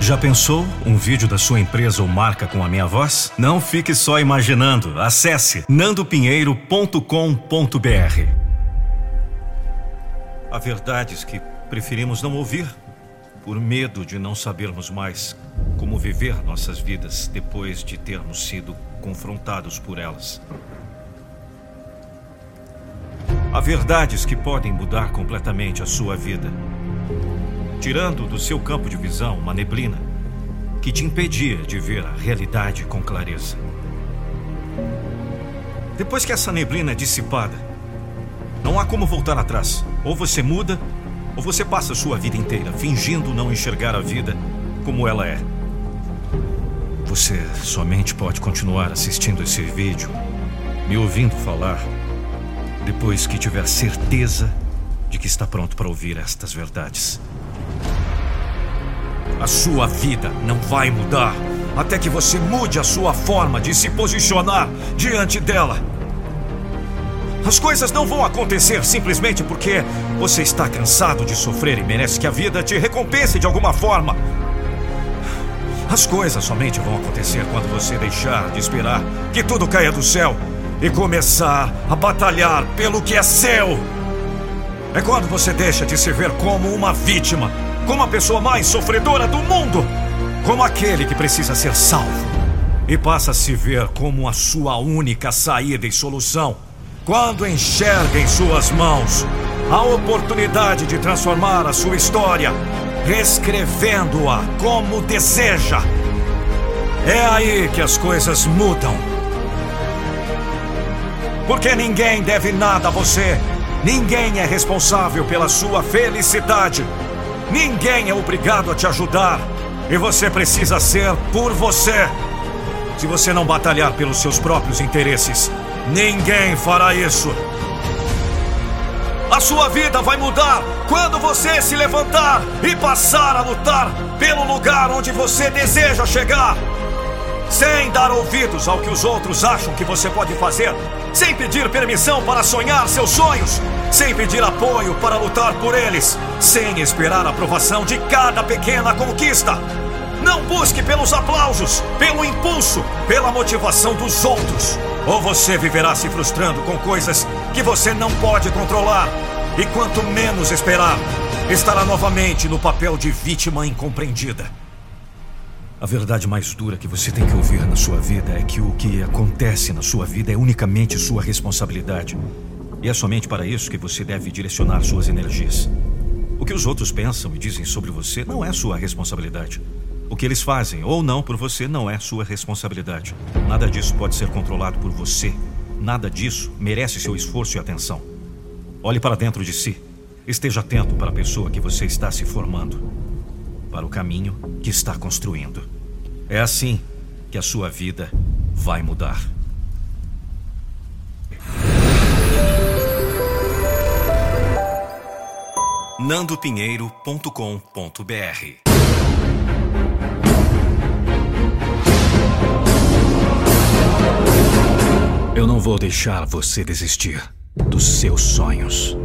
Já pensou um vídeo da sua empresa ou marca com a minha voz? Não fique só imaginando. Acesse nandopinheiro.com.br. Há verdades que preferimos não ouvir por medo de não sabermos mais como viver nossas vidas depois de termos sido confrontados por elas. Há verdades que podem mudar completamente a sua vida tirando do seu campo de visão uma neblina que te impedia de ver a realidade com clareza. Depois que essa neblina é dissipada, não há como voltar atrás. Ou você muda, ou você passa sua vida inteira fingindo não enxergar a vida como ela é. Você somente pode continuar assistindo esse vídeo, me ouvindo falar, depois que tiver certeza de que está pronto para ouvir estas verdades. A sua vida não vai mudar até que você mude a sua forma de se posicionar diante dela. As coisas não vão acontecer simplesmente porque você está cansado de sofrer e merece que a vida te recompense de alguma forma. As coisas somente vão acontecer quando você deixar de esperar que tudo caia do céu e começar a batalhar pelo que é seu. É quando você deixa de se ver como uma vítima como a pessoa mais sofredora do mundo, como aquele que precisa ser salvo, e passa a se ver como a sua única saída e solução. Quando enxerga em suas mãos a oportunidade de transformar a sua história, reescrevendo-a como deseja, é aí que as coisas mudam. Porque ninguém deve nada a você. Ninguém é responsável pela sua felicidade. Ninguém é obrigado a te ajudar. E você precisa ser por você. Se você não batalhar pelos seus próprios interesses, ninguém fará isso. A sua vida vai mudar quando você se levantar e passar a lutar pelo lugar onde você deseja chegar. Sem dar ouvidos ao que os outros acham que você pode fazer, sem pedir permissão para sonhar seus sonhos, sem pedir apoio para lutar por eles, sem esperar a aprovação de cada pequena conquista. Não busque pelos aplausos, pelo impulso, pela motivação dos outros. Ou você viverá se frustrando com coisas que você não pode controlar. E quanto menos esperar, estará novamente no papel de vítima incompreendida. A verdade mais dura que você tem que ouvir na sua vida é que o que acontece na sua vida é unicamente sua responsabilidade. E é somente para isso que você deve direcionar suas energias. O que os outros pensam e dizem sobre você não é sua responsabilidade. O que eles fazem ou não por você não é sua responsabilidade. Nada disso pode ser controlado por você. Nada disso merece seu esforço e atenção. Olhe para dentro de si. Esteja atento para a pessoa que você está se formando para o caminho que está construindo. É assim que a sua vida vai mudar. nandopinheiro.com.br Eu não vou deixar você desistir dos seus sonhos.